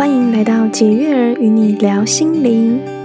欢迎来到解月儿与你聊心灵。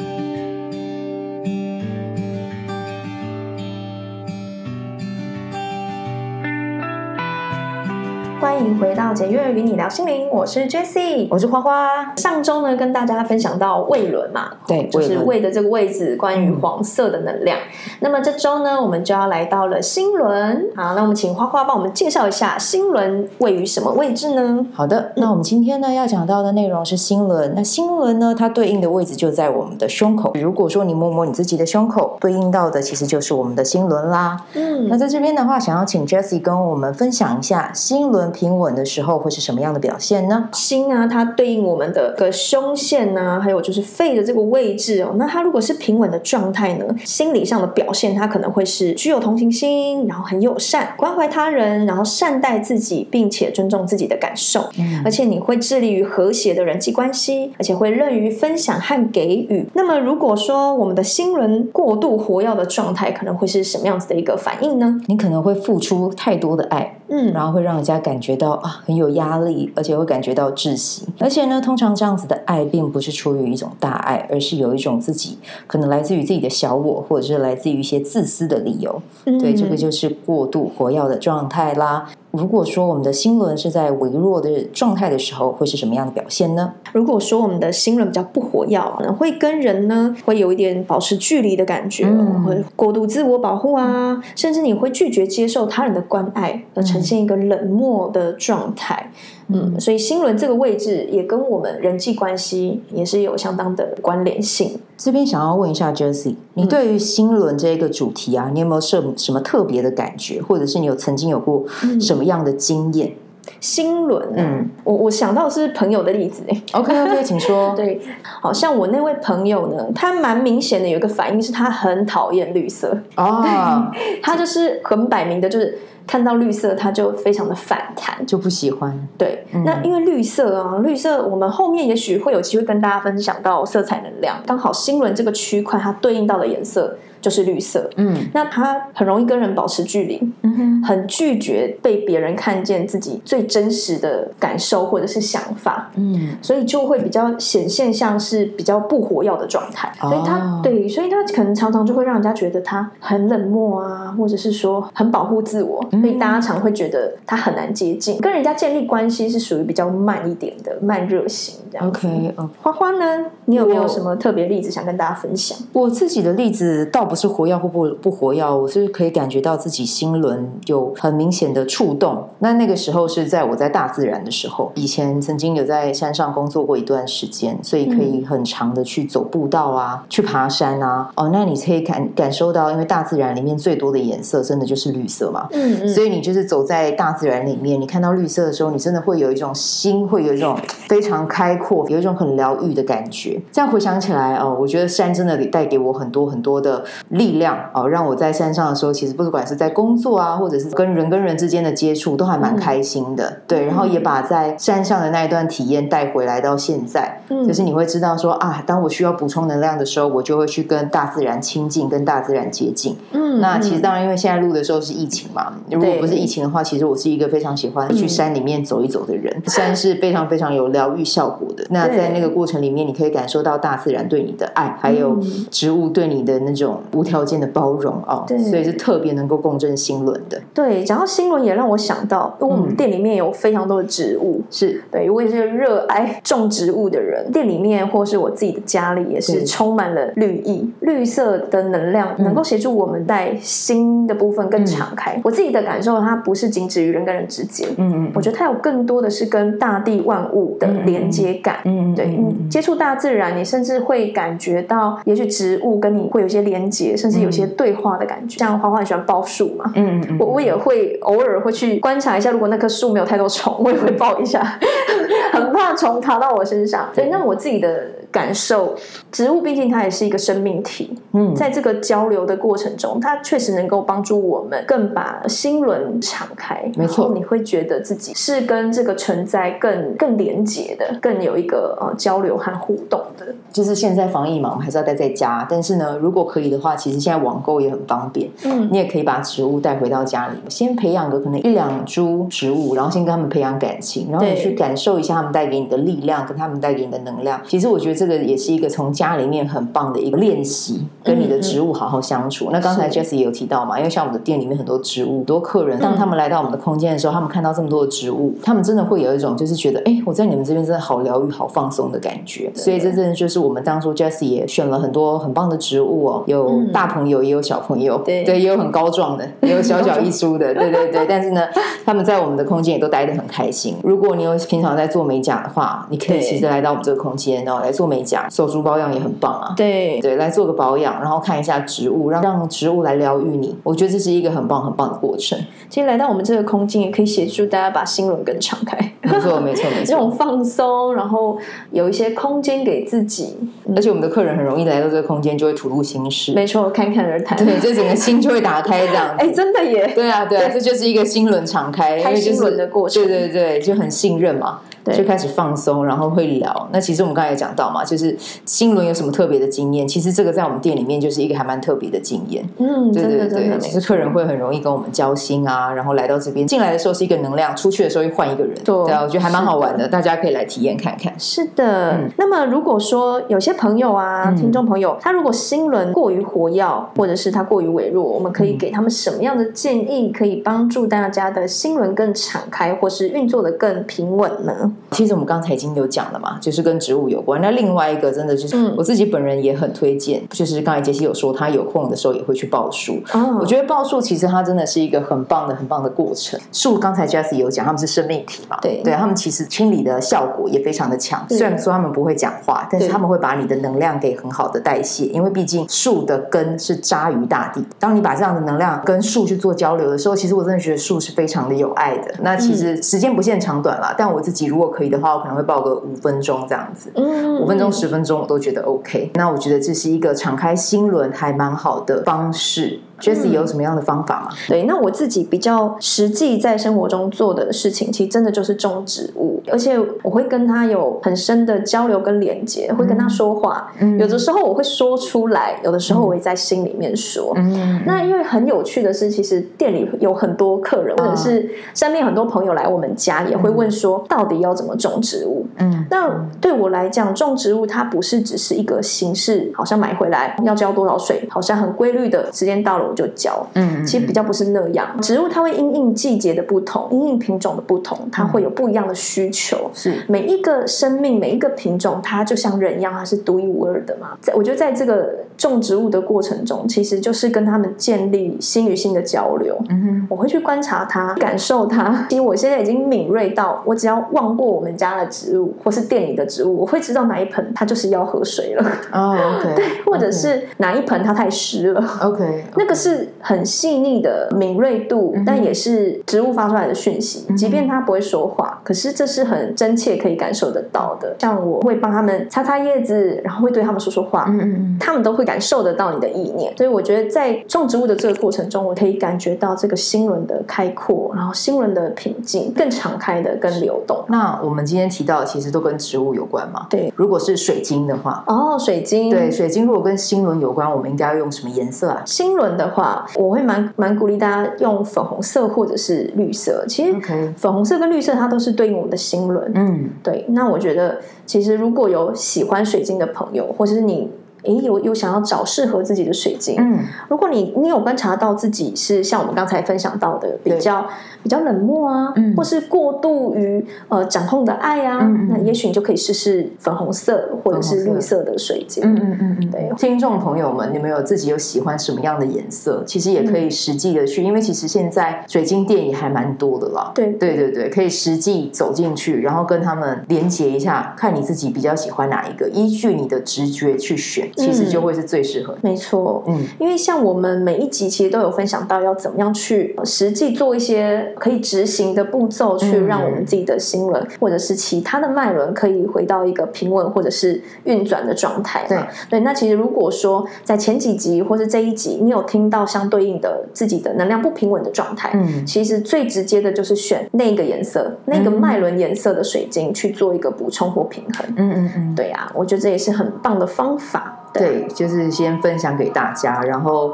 迎回到解月与你聊心灵，我是 Jessie，我是花花。上周呢，跟大家分享到胃轮嘛，对，就是胃的这个位置，关于黄色的能量。嗯、那么这周呢，我们就要来到了心轮。好，那我们请花花帮我们介绍一下心轮位于什么位置呢？好的，那我们今天呢要讲到的内容是心轮。那心轮呢，它对应的位置就在我们的胸口。如果说你摸摸你自己的胸口，对应到的其实就是我们的心轮啦。嗯，那在这边的话，想要请 Jessie 跟我们分享一下心轮平稳的时候会是什么样的表现呢？心啊，它对应我们的个胸线啊，还有就是肺的这个位置哦。那它如果是平稳的状态呢，心理上的表现，它可能会是具有同情心，然后很友善，关怀他人，然后善待自己，并且尊重自己的感受。嗯，而且你会致力于和谐的人际关系，而且会乐于分享和给予。那么如果说我们的心轮过度活跃的状态，可能会是什么样子的一个反应呢？你可能会付出太多的爱，嗯，然后会让人家感觉到啊。很有压力，而且会感觉到窒息。而且呢，通常这样子的爱，并不是出于一种大爱，而是有一种自己可能来自于自己的小我，或者是来自于一些自私的理由。嗯，对，这个就是过度活跃的状态啦。如果说我们的心轮是在微弱的状态的时候，会是什么样的表现呢？如果说我们的心轮比较不活跃，可能会跟人呢会有一点保持距离的感觉，嗯、会过度自我保护啊，甚至你会拒绝接受他人的关爱，而呈现一个冷漠的状态。嗯，嗯，所以心轮这个位置也跟我们人际关系也是有相当的关联性。这边想要问一下 Jessie，你对于心轮这个主题啊，你有没有什什么特别的感觉，或者是你有曾经有过什么样的经验？嗯、心轮、啊，嗯，我我想到是朋友的例子哎。OK OK，请说。对，好像我那位朋友呢，他蛮明显的有一个反应是他很讨厌绿色哦，他就是很摆明的，就是。看到绿色，他就非常的反弹，就不喜欢。对，嗯、那因为绿色啊，绿色，我们后面也许会有机会跟大家分享到色彩能量。刚好心轮这个区块，它对应到的颜色。就是绿色，嗯，那他很容易跟人保持距离，嗯哼，很拒绝被别人看见自己最真实的感受或者是想法，嗯，所以就会比较显现像是比较不活跃的状态，哦、所以他对，所以他可能常常就会让人家觉得他很冷漠啊，或者是说很保护自我，嗯、所以大家常会觉得他很难接近，跟人家建立关系是属于比较慢一点的慢热型这样子。OK，花花呢，你有没有什么特别例子想跟大家分享？我自己的例子倒不。不是活跃或不不活跃，我是可以感觉到自己心轮有很明显的触动。那那个时候是在我在大自然的时候，以前曾经有在山上工作过一段时间，所以可以很长的去走步道啊，去爬山啊。哦，那你可以感感受到，因为大自然里面最多的颜色真的就是绿色嘛。嗯嗯。所以你就是走在大自然里面，你看到绿色的时候，你真的会有一种心会有一种非常开阔，有一种很疗愈的感觉。这样回想起来哦，我觉得山真的带给我很多很多的。力量哦，让我在山上的时候，其实不管是在工作啊，或者是跟人跟人之间的接触，都还蛮开心的。嗯、对，然后也把在山上的那一段体验带回来到现在。嗯，就是你会知道说啊，当我需要补充能量的时候，我就会去跟大自然亲近，跟大自然接近。嗯，那其实当然，因为现在录的时候是疫情嘛，如果不是疫情的话，其实我是一个非常喜欢去山里面走一走的人。嗯、山是非常非常有疗愈效果的。那在那个过程里面，你可以感受到大自然对你的爱，还有植物对你的那种。无条件的包容哦，对，所以是特别能够共振心轮的。对，讲到心轮也让我想到，因为我们店里面有非常多的植物，是对，我也是热爱种植物的人。店里面或是我自己的家里也是充满了绿意，绿色的能量能够协助我们在心的部分更敞开。我自己的感受，它不是仅止于人跟人之间，嗯嗯，我觉得它有更多的是跟大地万物的连接感。嗯，对，接触大自然，你甚至会感觉到，也许植物跟你会有些连接。甚至有些对话的感觉，像花花很喜欢抱树嘛，嗯，嗯，我我也会偶尔会去观察一下，如果那棵树没有太多虫，我也会抱一下，很怕虫爬到我身上。所以，那我自己的感受，植物毕竟它也是一个生命体。嗯，在这个交流的过程中，它确实能够帮助我们更把心轮敞开。没错，你会觉得自己是跟这个存在更更连接的，更有一个呃交流和互动的。就是现在防疫嘛，我们还是要待在家。但是呢，如果可以的话，其实现在网购也很方便。嗯，你也可以把植物带回到家里，先培养个可能一两株植物，然后先跟他们培养感情，然后你去感受一下他们带给你的力量，跟他们带给你的能量。其实我觉得这个也是一个从家里面很棒的一个练习，跟你的植物好好相处。嗯嗯，那刚才 Jessie 也有提到嘛，因为像我们的店里面很多植物，很多客人当他们来到我们的空间的时候，他们看到这么多的植物，他们真的会有一种就是觉得，哎，我在你们这边真的好疗愈、好放松的感觉。所以这真的就是我们当初 Jessie 也选了很多很棒的植物哦，有大朋友也有小朋友，对对，也有很高壮的，也有小小一株的，对对对。但是呢，他们在我们的空间也都待得很开心。如果你有平常在做美甲的话，你可以其实来到我们这个空间然后，来做美甲、手足保养也很棒啊。对对，来做个保养，然后看一下植物，让让植物来疗愈你。我觉得这是一个很棒很棒的过程。其实来到我们这个空间，也可以协助大家把心轮更敞开。没错没错没错，这种放松，然后有一些空间给自己。而且我们的客人很容易来到这个空间，就会吐露心事。没错，侃侃而谈。对，这整个心就会打开这样。哎，真的耶。对啊对啊，这就是一个心轮敞开，开心轮的过程。对对对，就很信任嘛。就开始放松，然后会聊。那其实我们刚才也讲到嘛，就是心轮有什么特别的经验？其实这个在我们店里面就是一个还蛮特别的经验。嗯，对对对，其实客人会很容易跟我们交心啊，然后来到这边，进来的时候是一个能量，出去的时候又换一个人。对啊，我觉得还蛮好玩的，大家可以来体验看看。是的。那么如果说有些朋友啊，听众朋友，他如果心轮过于活跃，或者是他过于微弱，我们可以给他们什么样的建议，可以帮助大家的心轮更敞开，或是运作的更平稳呢？其实我们刚才。已经有讲了嘛，就是跟植物有关。那另外一个真的就是我自己本人也很推荐，嗯、就是刚才杰西有说，他有空的时候也会去报树。哦、我觉得报树其实它真的是一个很棒的、很棒的过程。树刚才 Jessie 有讲，他们是生命体嘛，对，对他们其实清理的效果也非常的强。虽然说他们不会讲话，但是他们会把你的能量给很好的代谢，因为毕竟树的根是扎于大地。当你把这样的能量跟树去做交流的时候，其实我真的觉得树是非常的有爱的。那其实时间不限长短啦，但我自己如果可以的话，我可能会。报个五分钟这样子，嗯，五分钟十分钟我都觉得 OK。那我觉得这是一个敞开心轮还蛮好的方式。Jessie 有什么样的方法吗？嗯、对，那我自己比较实际在生活中做的事情，其实真的就是种植物，而且我会跟他有很深的交流跟连接，会跟他说话。嗯、有的时候我会说出来，有的时候我会在心里面说。嗯、那因为很有趣的是，其实店里有很多客人，或者是身边很多朋友来我们家，也会问说，到底要怎么种植物？嗯，那对我来讲，种植物它不是只是一个形式，好像买回来要浇多少水，好像很规律的时间到了。我就浇，嗯，其实比较不是那样。植物它会因应季节的不同，因应品种的不同，它会有不一样的需求。是每一个生命，每一个品种，它就像人一样，它是独一无二的嘛。在我觉得，在这个种植物的过程中，其实就是跟他们建立心与心的交流。嗯哼，我会去观察它，感受它。其实我现在已经敏锐到，我只要望过我们家的植物，或是店里的植物，我会知道哪一盆它就是要喝水了。哦 对，或者是哪一盆它太湿了。OK，那个。是很细腻的敏锐度，但也是植物发出来的讯息。即便它不会说话，可是这是很真切可以感受得到的。像我会帮他们擦擦叶子，然后会对他们说说话，嗯嗯，他们都会感受得到你的意念。所以我觉得在种植物的这个过程中，我可以感觉到这个心轮的开阔，然后心轮的平静，更敞开的、跟流动。那我们今天提到的其实都跟植物有关嘛？对。如果是水晶的话，哦，水晶，对，水晶如果跟心轮有关，我们应该要用什么颜色啊？心轮的。的话，我会蛮蛮鼓励大家用粉红色或者是绿色。其实粉红色跟绿色它都是对应我们的心轮。嗯，对。那我觉得，其实如果有喜欢水晶的朋友，或者是你。诶，有有想要找适合自己的水晶。嗯，如果你你有观察到自己是像我们刚才分享到的比较比较冷漠啊，嗯，或是过度于呃掌控的爱啊，嗯嗯，那也许你就可以试试粉红色或者是绿色的水晶。嗯嗯嗯嗯，对。听众朋友们，你们有自己有喜欢什么样的颜色？其实也可以实际的去，嗯、因为其实现在水晶店也还蛮多的啦。对对对对，可以实际走进去，然后跟他们连接一下，看你自己比较喜欢哪一个，依据你的直觉去选。其实就会是最适合的。没错，嗯，因为像我们每一集其实都有分享到要怎么样去实际做一些可以执行的步骤，去让我们自己的心轮或者是其他的脉轮可以回到一个平稳或者是运转的状态。对对，那其实如果说在前几集或是这一集，你有听到相对应的自己的能量不平稳的状态，嗯，其实最直接的就是选那个颜色、那个脉轮颜色的水晶去做一个补充或平衡。嗯嗯嗯，对呀、啊，我觉得这也是很棒的方法。对，就是先分享给大家，然后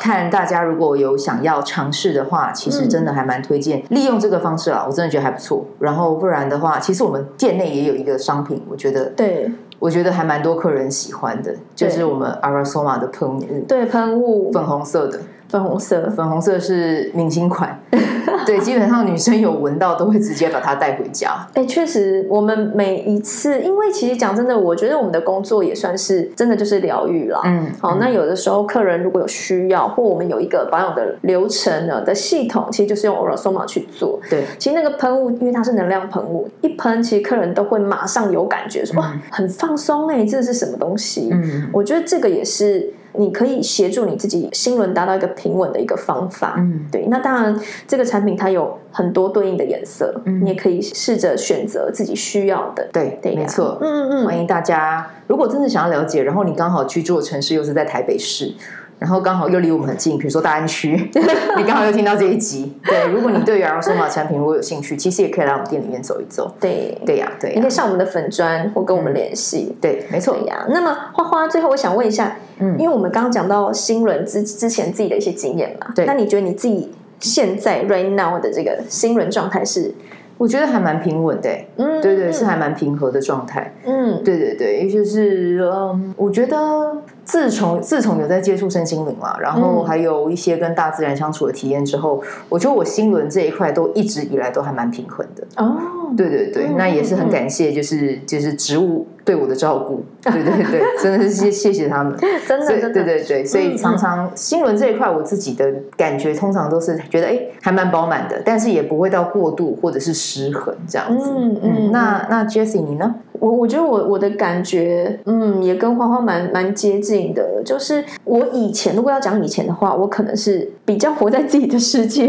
看大家如果有想要尝试的话，其实真的还蛮推荐利用这个方式啊，我真的觉得还不错。然后不然的话，其实我们店内也有一个商品，我觉得对，我觉得还蛮多客人喜欢的，就是我们 Aura-Soma 的喷雾，对，喷雾，粉红色的。粉红色，粉红色是明星款，对，基本上女生有闻到都会直接把它带回家。哎、欸，确实，我们每一次，因为其实讲真的，我觉得我们的工作也算是真的就是疗愈了。嗯，好，那有的时候客人如果有需要，或我们有一个保养的流程呢的系统，其实就是用 Aura-Soma 去做。对，其实那个喷雾，因为它是能量喷雾，一喷，其实客人都会马上有感觉说，说、嗯、哇，很放松哎、欸，这是什么东西？嗯，我觉得这个也是。你可以协助你自己心轮达到一个平稳的一个方法，嗯，对。那当然，这个产品它有很多对应的颜色，嗯，你也可以试着选择自己需要的，对对，没错，嗯嗯嗯。欢迎大家，如果真的想要了解，然后你刚好居住的城市又是在台北市。然后刚好又离我们很近，比如说大安区，你刚好又听到这一集。对，如果你对于 Aura-Soma 产品如果有兴趣，其实也可以来我们店里面走一走。对，对呀，对，你可以上我们的粉专或跟我们联系。嗯、对，没错呀。那么花花，最后我想问一下，嗯，因为我们刚刚讲到新轮之之前自己的一些经验嘛，对，那你觉得你自己现在 right now 的这个新轮状态是？我觉得还蛮平稳的，嗯，对对，是还蛮平和的状态，嗯，对对对，也就是嗯，我觉得。自从自从有在接触身心灵了，然后还有一些跟大自然相处的体验之后，我觉得我心轮这一块都一直以来都还蛮平衡的。哦，对对对，嗯、那也是很感谢，就是就是植物对我的照顾。对对对，真的是谢谢他们，真的真的对对对，所以常常心轮这一块，我自己的感觉通常都是觉得哎，还蛮饱满的，但是也不会到过度或者是失衡这样子。嗯嗯，那那 Jessie 你呢？我我觉得我我的感觉，嗯，也跟花花蛮蛮接近的。就是我以前如果要讲以前的话，我可能是比较活在自己的世界，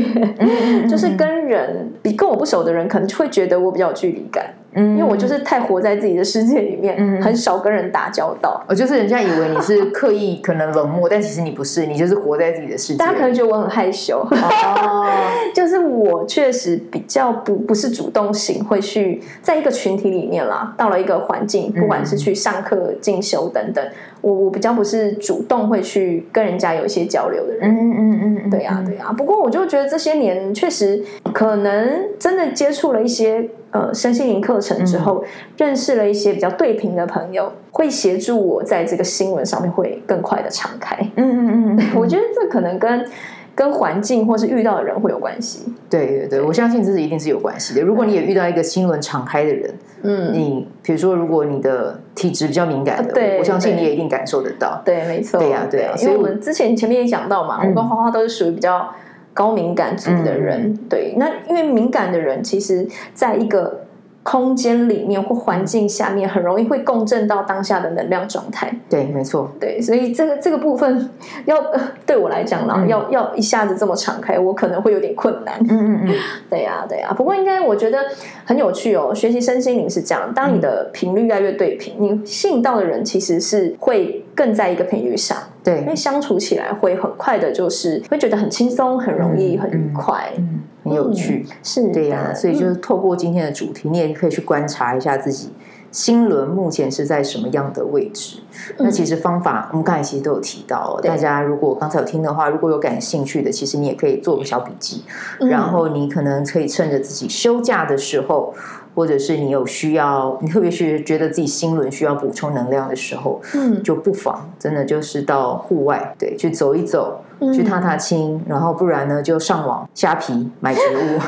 就是跟人比跟我不熟的人，可能就会觉得我比较有距离感。嗯，因为我就是太活在自己的世界里面，嗯、很少跟人打交道。我就是人家以为你是刻意可能冷漠，但其实你不是，你就是活在自己的世界。大家可能觉得我很害羞，哦、就是我确实比较不不是主动型，会去在一个群体里面啦，到了一个环境，不管是去上课、进修等等，我我比较不是主动会去跟人家有一些交流的人。嗯嗯嗯，对呀对呀。不过我就觉得这些年确实可能真的接触了一些。呃，身心灵课程之后，嗯，认识了一些比较对频的朋友，会协助我在这个新闻上面会更快的敞开。嗯嗯嗯，我觉得这可能跟跟环境或是遇到的人会有关系。对对对，我相信这是一定是有关系的。如果你也遇到一个心轮敞开的人，嗯，你比如说，如果你的体质比较敏感的，对，我相信你也一定感受得到。对，没错。对呀，对呀。因为我们之前前面也讲到嘛，嗯，我跟花花都是属于比较。高敏感族的人，嗯，对，那因为敏感的人，其实在一个空间里面或环境下面，很容易会共振到当下的能量状态。对，没错。对，所以这个这个部分要对我来讲呢，嗯，要要一下子这么敞开，我可能会有点困难。嗯嗯嗯，对呀对呀。不过应该我觉得很有趣哦，学习身心灵是这样，当你的频率越来越对频，你吸引到的人其实是会更在一个频率上。对，因为相处起来会很快的，就是会觉得很轻松、很容易、很愉快、嗯，很有趣。嗯、是对呀、啊，所以就是透过今天的主题，你也可以去观察一下自己心轮目前是在什么样的位置。那其实方法，我们刚才其实都有提到，大家如果刚才有听的话，如果有感兴趣的，其实你也可以做个小笔记，然后你可能可以趁着自己休假的时候。或者是你有需要，你特别是觉得自己心轮需要补充能量的时候，嗯，就不妨真的就是到户外，对，去走一走，嗯、去踏踏青，然后不然呢，就上网虾皮买植物。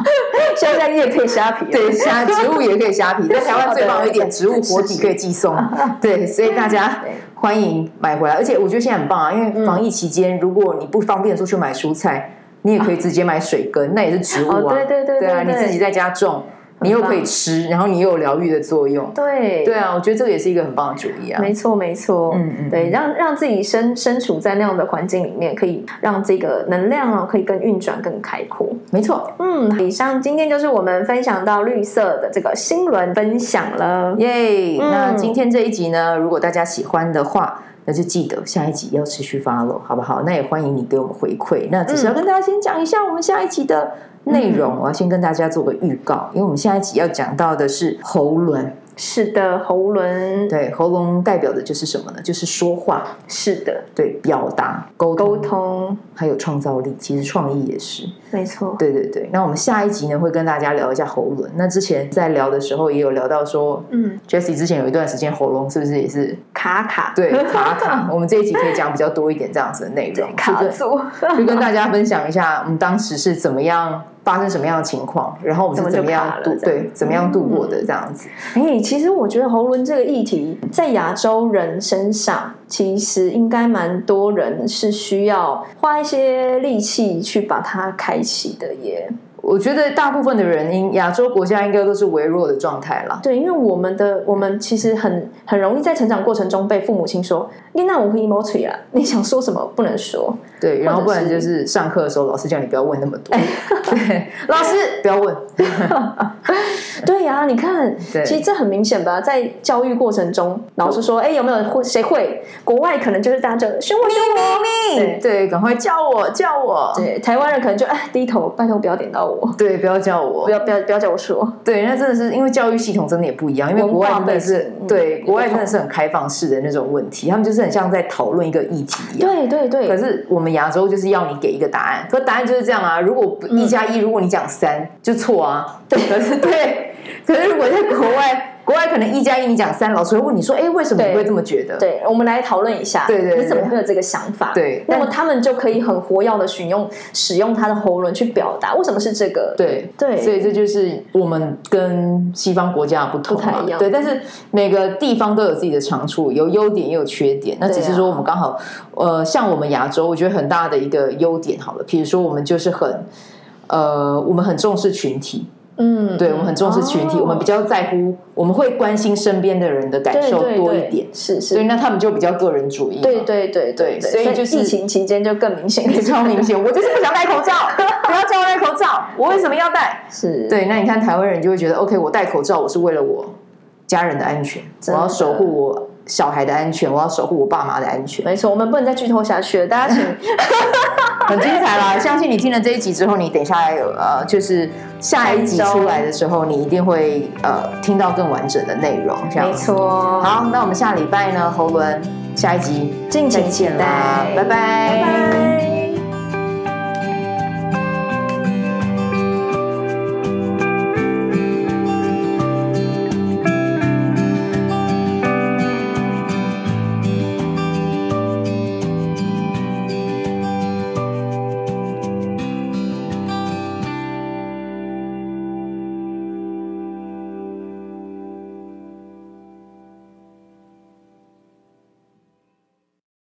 现在你也可以虾皮，对，虾植物也可以虾皮，在台湾最棒的一点，植物活体可以寄送，对，所以大家欢迎买回来。而且我觉得现在很棒啊，因为防疫期间，如果你不方便出去买蔬菜，你也可以直接买水根，那也是植物啊，对对对，对啊，你自己在家种。你又可以吃，然后你又有疗愈的作用。对对啊，我觉得这个也是一个很棒的主意啊。没错没错，嗯嗯，对，让让自己身身处在那样的环境里面，可以让这个能量啊，可以更运转更开阔。没错，嗯，以上今天就是我们分享到绿色的这个心轮分享了，耶。那今天这一集呢，如果大家喜欢的话，那就记得下一集要持续 follow，好不好？那也欢迎你给我们回馈。那只是要跟大家先讲一下我们下一集的内容，我要先跟大家做个预告，因为我们下一集要讲到的是喉轮。是的，喉轮。对，喉咙代表的就是什么呢？就是说话。是的，对，表达、沟通，沟通，还有创造力。其实创意也是，没错。对对对。那我们下一集呢，会跟大家聊一下喉轮。那之前在聊的时候，也有聊到说，嗯，Jessie 之前有一段时间喉咙是不是也是卡卡？对，卡卡。我们这一集可以讲比较多一点这样子的内容，卡住，就跟大家分享一下我们当时是怎么样。发生什么样的情况，然后我们是怎么样度对，怎么样度过的这样子？哎、嗯，其实我觉得喉轮这个议题在亚洲人身上，其实应该蛮多人是需要花一些力气去把它开启的耶。我觉得大部分的人，因亚洲国家应该都是微弱的状态啦。对，因为我们的我们其实很很容易在成长过程中被父母亲说：“你那我会 emoji 啊，你想说什么不能说。”对，然后不然就是上课的时候老师叫你不要问那么多。对，老师不要问。对呀、啊，你看，其实这很明显吧，在教育过程中，老师说：“哎，有没有会谁会？”国外可能就是大家就凶我凶我，对对，赶快叫我叫我。对，台湾人可能就哎低头，拜托不要点到我。对，不要叫我，不要不要不要叫我说。对，那真的是因为教育系统真的也不一样，因为国外真的是对国外真的是很开放式的那种问题，他们就是很像在讨论一个议题一样。对对对。可是我们亚洲就是要你给一个答案，可答案就是这样啊。如果一加一，如果你讲三，就错啊。对，可是对，可是如果在国外。国外可能一加一，你讲三，老师会问你说：“哎，为什么你会这么觉得？”对，我们来讨论一下，对对，你怎么会有这个想法？对，那么他们就可以很活跃的使用使用他的喉轮去表达为什么是这个？对对，所以这就是我们跟西方国家不同嘛，不太一样。对，但是每个地方都有自己的长处，有优点也有缺点。那只是说我们刚好，呃，像我们亚洲，我觉得很大的一个优点，好了，比如说我们就是很，呃，我们很重视群体。嗯，对，我们很重视群体，哦、我们比较在乎，我们会关心身边的人的感受多一点，对。对对，是是，所以那他们就比较个人主义，对对对对，对，所以就是疫情期间就更明显，超明显，我就是不想戴口罩，不要叫我戴口罩，我为什么要戴？是。对，那你看台湾人就会觉得，OK，我戴口罩，我是为了我家人的安全，我要守护我。小孩的安全，我要守护我爸妈的安全。没错，我们不能再剧透下去了。大家请 很精彩啦！相信你听了这一集之后，你等下来有呃，就是下一集出来的时候，你一定会呃听到更完整的内容。这样没错。好，那我们下礼拜呢，侯伦下一集，敬请期待，拜拜。拜拜。